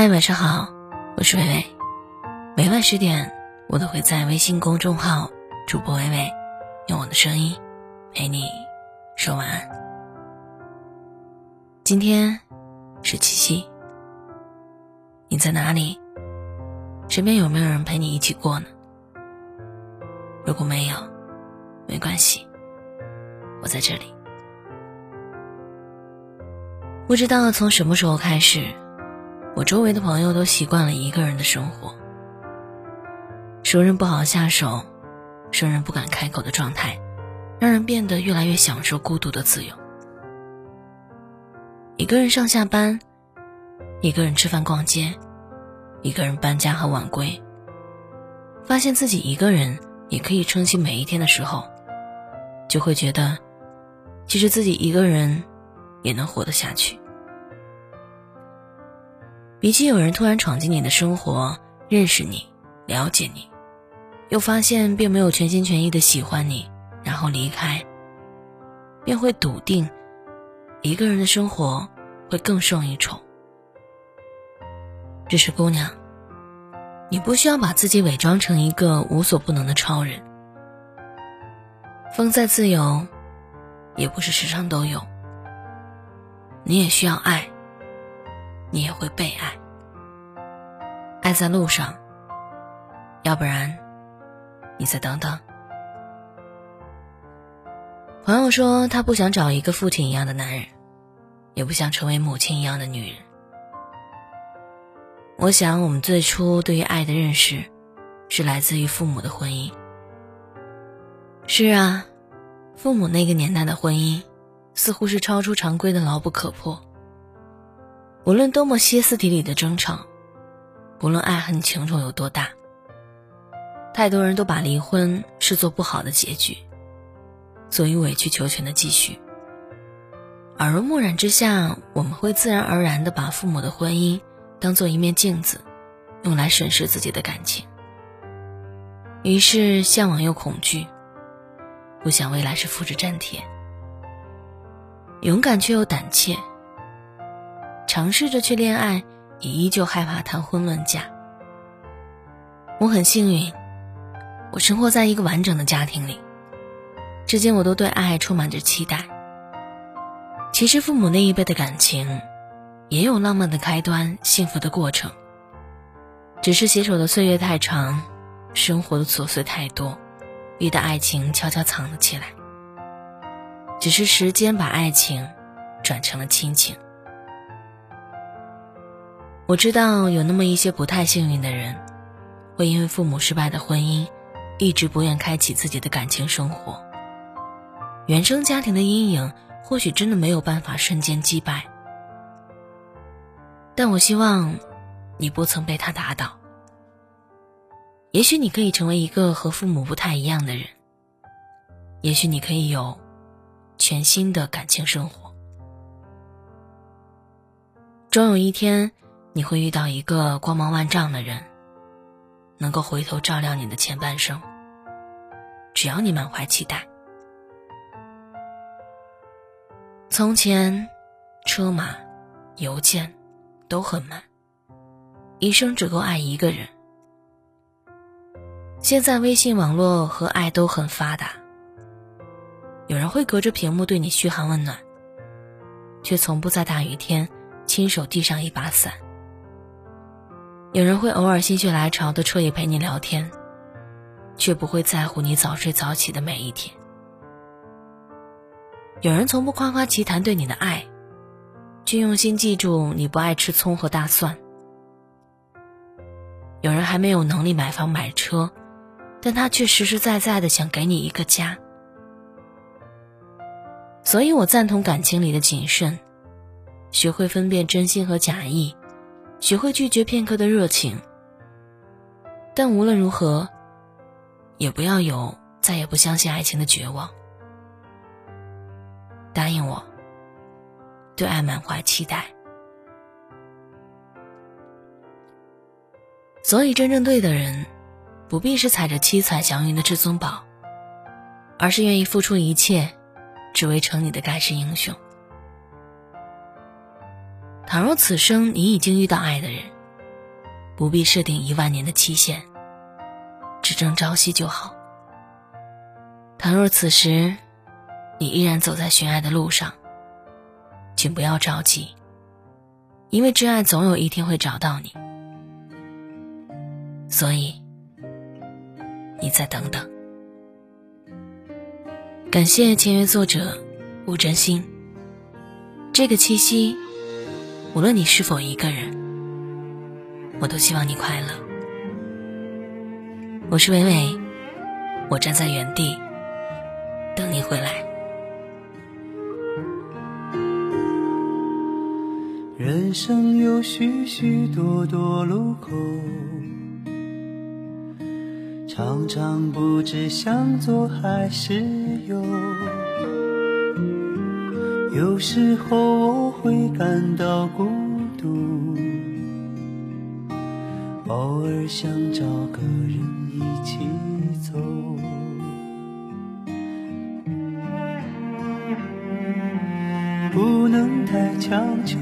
嗨，晚上好，我是微微。每晚十点，我都会在微信公众号“主播微微”用我的声音陪你说晚安。今天是七夕，你在哪里？身边有没有人陪你一起过呢？如果没有，没关系，我在这里。不知道从什么时候开始。我周围的朋友都习惯了一个人的生活，熟人不好下手，生人不敢开口的状态，让人变得越来越享受孤独的自由。一个人上下班，一个人吃饭逛街，一个人搬家和晚归，发现自己一个人也可以撑起每一天的时候，就会觉得，其实自己一个人也能活得下去。比起有人突然闯进你的生活，认识你、了解你，又发现并没有全心全意的喜欢你，然后离开，便会笃定，一个人的生活会更胜一筹。只是姑娘，你不需要把自己伪装成一个无所不能的超人。风再自由，也不是时常都有。你也需要爱。你也会被爱，爱在路上，要不然，你再等等。朋友说，他不想找一个父亲一样的男人，也不想成为母亲一样的女人。我想，我们最初对于爱的认识，是来自于父母的婚姻。是啊，父母那个年代的婚姻，似乎是超出常规的牢不可破。无论多么歇斯底里的争吵，无论爱恨情仇有多大，太多人都把离婚视作不好的结局，所以委曲求全的继续。耳濡目染之下，我们会自然而然的把父母的婚姻当做一面镜子，用来审视自己的感情。于是向往又恐惧，不想未来是复制粘贴，勇敢却又胆怯。尝试着去恋爱，也依旧害怕谈婚论嫁。我很幸运，我生活在一个完整的家庭里，至今我都对爱充满着期待。其实父母那一辈的感情，也有浪漫的开端，幸福的过程。只是携手的岁月太长，生活的琐碎太多，逼得爱情悄悄藏了起来。只是时间把爱情转成了亲情。我知道有那么一些不太幸运的人，会因为父母失败的婚姻，一直不愿开启自己的感情生活。原生家庭的阴影或许真的没有办法瞬间击败，但我希望你不曾被他打倒。也许你可以成为一个和父母不太一样的人，也许你可以有全新的感情生活。终有一天。你会遇到一个光芒万丈的人，能够回头照亮你的前半生。只要你满怀期待。从前，车马、邮件都很慢，一生只够爱一个人。现在，微信网络和爱都很发达，有人会隔着屏幕对你嘘寒问暖，却从不在大雨天亲手递上一把伞。有人会偶尔心血来潮的彻夜陪你聊天，却不会在乎你早睡早起的每一天。有人从不夸夸其谈对你的爱，却用心记住你不爱吃葱和大蒜。有人还没有能力买房买车，但他却实实在在的想给你一个家。所以我赞同感情里的谨慎，学会分辨真心和假意。学会拒绝片刻的热情，但无论如何，也不要有再也不相信爱情的绝望。答应我，对爱满怀期待。所以，真正对的人，不必是踩着七彩祥云的至尊宝，而是愿意付出一切，只为成你的盖世英雄。倘若此生你已经遇到爱的人，不必设定一万年的期限，只争朝夕就好。倘若此时你依然走在寻爱的路上，请不要着急，因为真爱总有一天会找到你。所以，你再等等。感谢签约作者吴真心。这个七夕，无论你是否一个人，我都希望你快乐。我是伟伟，我站在原地等你回来。人生有许许多多路口。常常不知向左还是右，有时候我会感到孤独，偶尔想找个人一起走。不能太强求，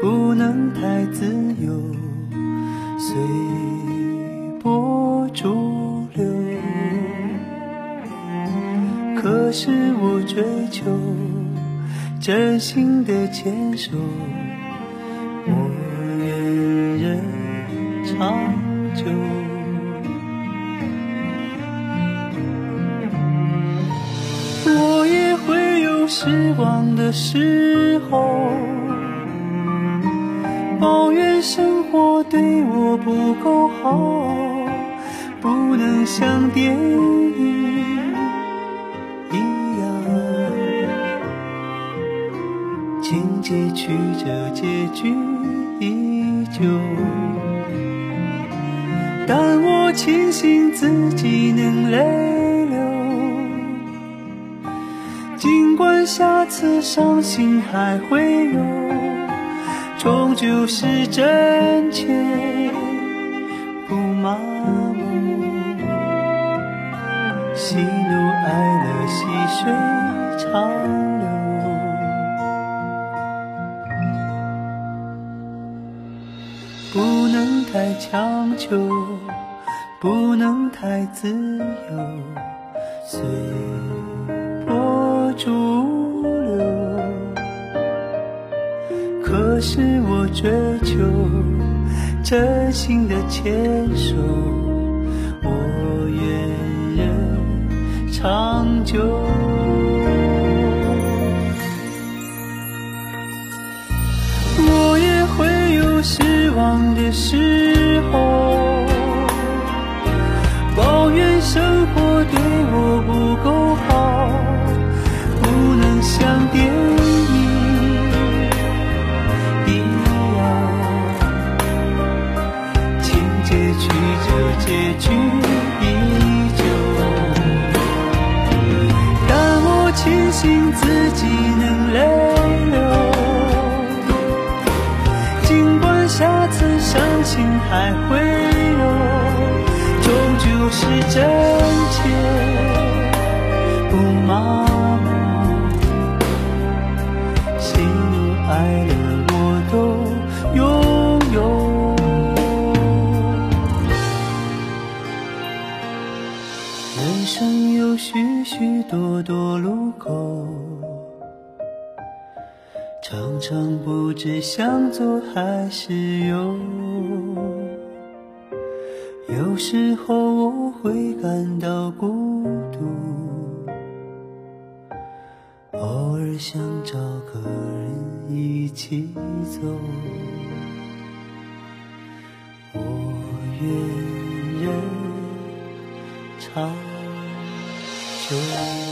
不能太自由，随波。逐流，可是我追求真心的牵手，我愿人长久。我也会有失望的时候，抱怨生活对我不够好。不能像电影情节曲折，结局依旧。但我庆幸自己能泪流，尽管下次伤心还会有，终究是真切，不麻木。喜怒哀乐，细水长太强求，不能太自由，随波逐流。可是我追求真心的牵手，我愿人。长久，失望的时候，抱怨生活对我不够好，不能像电影一样，情节曲折，结局。依旧。但我庆幸自是真切，不麻木，喜怒哀乐我都拥有。人生有许许多多路口，常常不知向左还是右。有时候我会感到孤独，偶尔想找个人一起走。我愿人。长久。